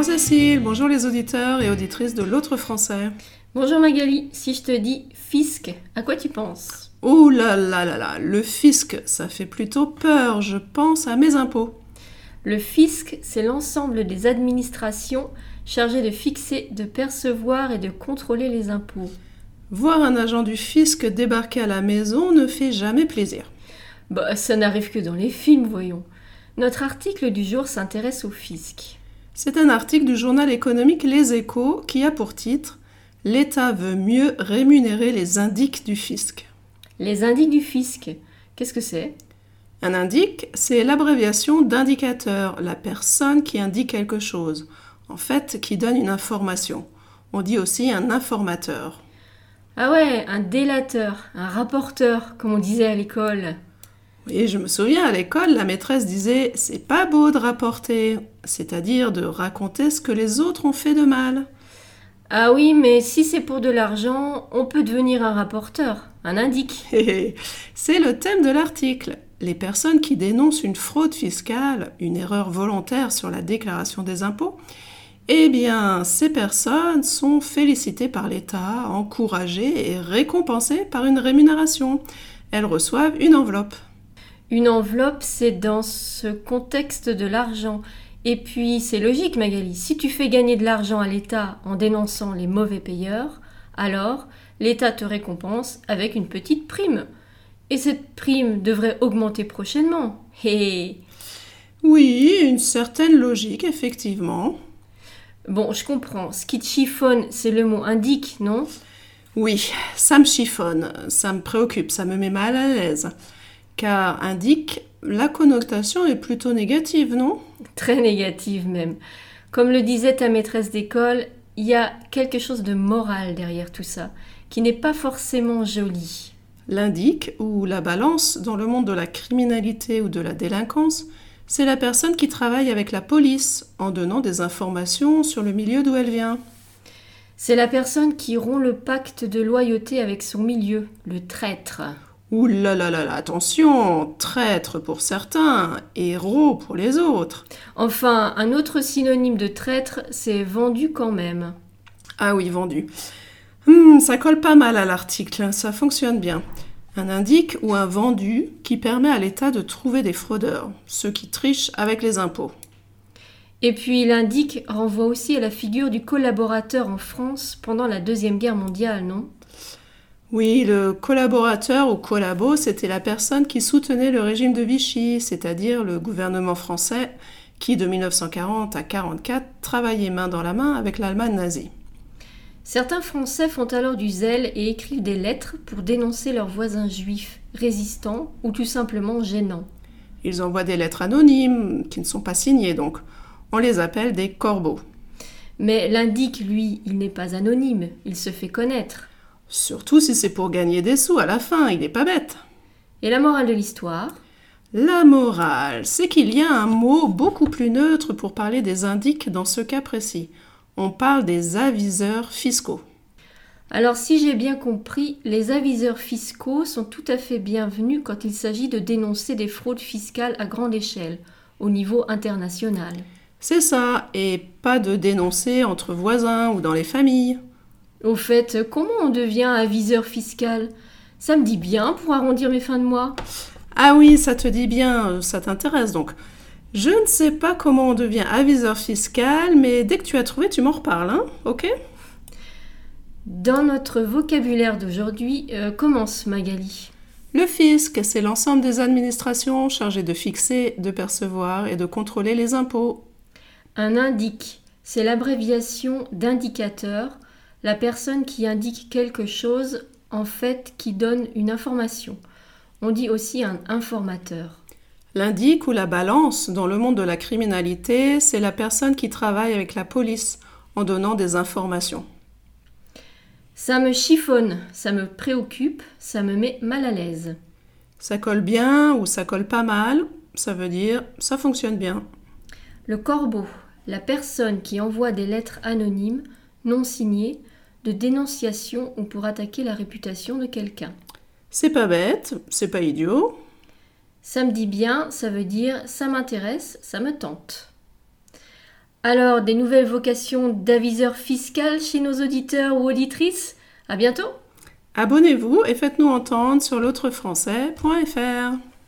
Bonjour Cécile, bonjour les auditeurs et auditrices de l'autre français. Bonjour Magali, si je te dis fisc, à quoi tu penses? Ouh là là là là, le fisc, ça fait plutôt peur, je pense à mes impôts. Le fisc, c'est l'ensemble des administrations chargées de fixer, de percevoir et de contrôler les impôts. Voir un agent du fisc débarquer à la maison ne fait jamais plaisir. Bah, ça n'arrive que dans les films, voyons. Notre article du jour s'intéresse au fisc. C'est un article du journal économique Les Échos qui a pour titre L'État veut mieux rémunérer les indiques du fisc. Les indices du fisc, qu'est-ce que c'est? Un indique, c'est l'abréviation d'indicateur, la personne qui indique quelque chose, en fait qui donne une information. On dit aussi un informateur. Ah ouais, un délateur, un rapporteur, comme on disait à l'école. Et je me souviens à l'école, la maîtresse disait C'est pas beau de rapporter, c'est-à-dire de raconter ce que les autres ont fait de mal. Ah oui, mais si c'est pour de l'argent, on peut devenir un rapporteur, un indique. c'est le thème de l'article. Les personnes qui dénoncent une fraude fiscale, une erreur volontaire sur la déclaration des impôts, eh bien, ces personnes sont félicitées par l'État, encouragées et récompensées par une rémunération. Elles reçoivent une enveloppe. Une enveloppe, c'est dans ce contexte de l'argent. Et puis, c'est logique, Magali, si tu fais gagner de l'argent à l'État en dénonçant les mauvais payeurs, alors l'État te récompense avec une petite prime. Et cette prime devrait augmenter prochainement. Et... Oui, une certaine logique, effectivement. Bon, je comprends. Ce qui te chiffonne, c'est le mot indique, non? Oui, ça me chiffonne, ça me préoccupe, ça me met mal à l'aise car indique la connotation est plutôt négative, non? Très négative même. Comme le disait ta maîtresse d'école, il y a quelque chose de moral derrière tout ça, qui n'est pas forcément joli. L'indique ou la balance dans le monde de la criminalité ou de la délinquance, c'est la personne qui travaille avec la police en donnant des informations sur le milieu d'où elle vient. C'est la personne qui rompt le pacte de loyauté avec son milieu, le traître. Ouh là là là là, attention, traître pour certains, héros pour les autres. Enfin, un autre synonyme de traître, c'est vendu quand même. Ah oui, vendu. Hmm, ça colle pas mal à l'article, ça fonctionne bien. Un indique ou un vendu qui permet à l'État de trouver des fraudeurs, ceux qui trichent avec les impôts. Et puis l'indique renvoie aussi à la figure du collaborateur en France pendant la Deuxième Guerre mondiale, non? Oui, le collaborateur ou collabo, c'était la personne qui soutenait le régime de Vichy, c'est-à-dire le gouvernement français qui, de 1940 à 1944, travaillait main dans la main avec l'Allemagne nazie. Certains Français font alors du zèle et écrivent des lettres pour dénoncer leurs voisins juifs, résistants ou tout simplement gênants. Ils envoient des lettres anonymes, qui ne sont pas signées donc. On les appelle des corbeaux. Mais l'indique, lui, il n'est pas anonyme, il se fait connaître. Surtout si c'est pour gagner des sous à la fin, il n'est pas bête. Et la morale de l'histoire? La morale, c'est qu'il y a un mot beaucoup plus neutre pour parler des indiques dans ce cas précis. On parle des aviseurs fiscaux. Alors si j'ai bien compris, les aviseurs fiscaux sont tout à fait bienvenus quand il s'agit de dénoncer des fraudes fiscales à grande échelle, au niveau international. C'est ça, et pas de dénoncer entre voisins ou dans les familles. Au fait, comment on devient aviseur fiscal? Ça me dit bien pour arrondir mes fins de mois. Ah oui, ça te dit bien, ça t'intéresse donc. Je ne sais pas comment on devient aviseur fiscal, mais dès que tu as trouvé, tu m'en reparles, hein Ok? Dans notre vocabulaire d'aujourd'hui, euh, commence Magali. Le fisc, c'est l'ensemble des administrations chargées de fixer, de percevoir et de contrôler les impôts. Un indique, c'est l'abréviation d'indicateur la personne qui indique quelque chose, en fait, qui donne une information. On dit aussi un informateur. L'indique ou la balance dans le monde de la criminalité, c'est la personne qui travaille avec la police en donnant des informations. Ça me chiffonne, ça me préoccupe, ça me met mal à l'aise. Ça colle bien ou ça colle pas mal, ça veut dire ça fonctionne bien. Le corbeau, la personne qui envoie des lettres anonymes, non signées, de dénonciation ou pour attaquer la réputation de quelqu'un. C'est pas bête, c'est pas idiot. Ça me dit bien, ça veut dire ça m'intéresse, ça me tente. Alors, des nouvelles vocations d'aviseur fiscal chez nos auditeurs ou auditrices? À bientôt Abonnez-vous et faites-nous entendre sur l'autrefrançais.fr.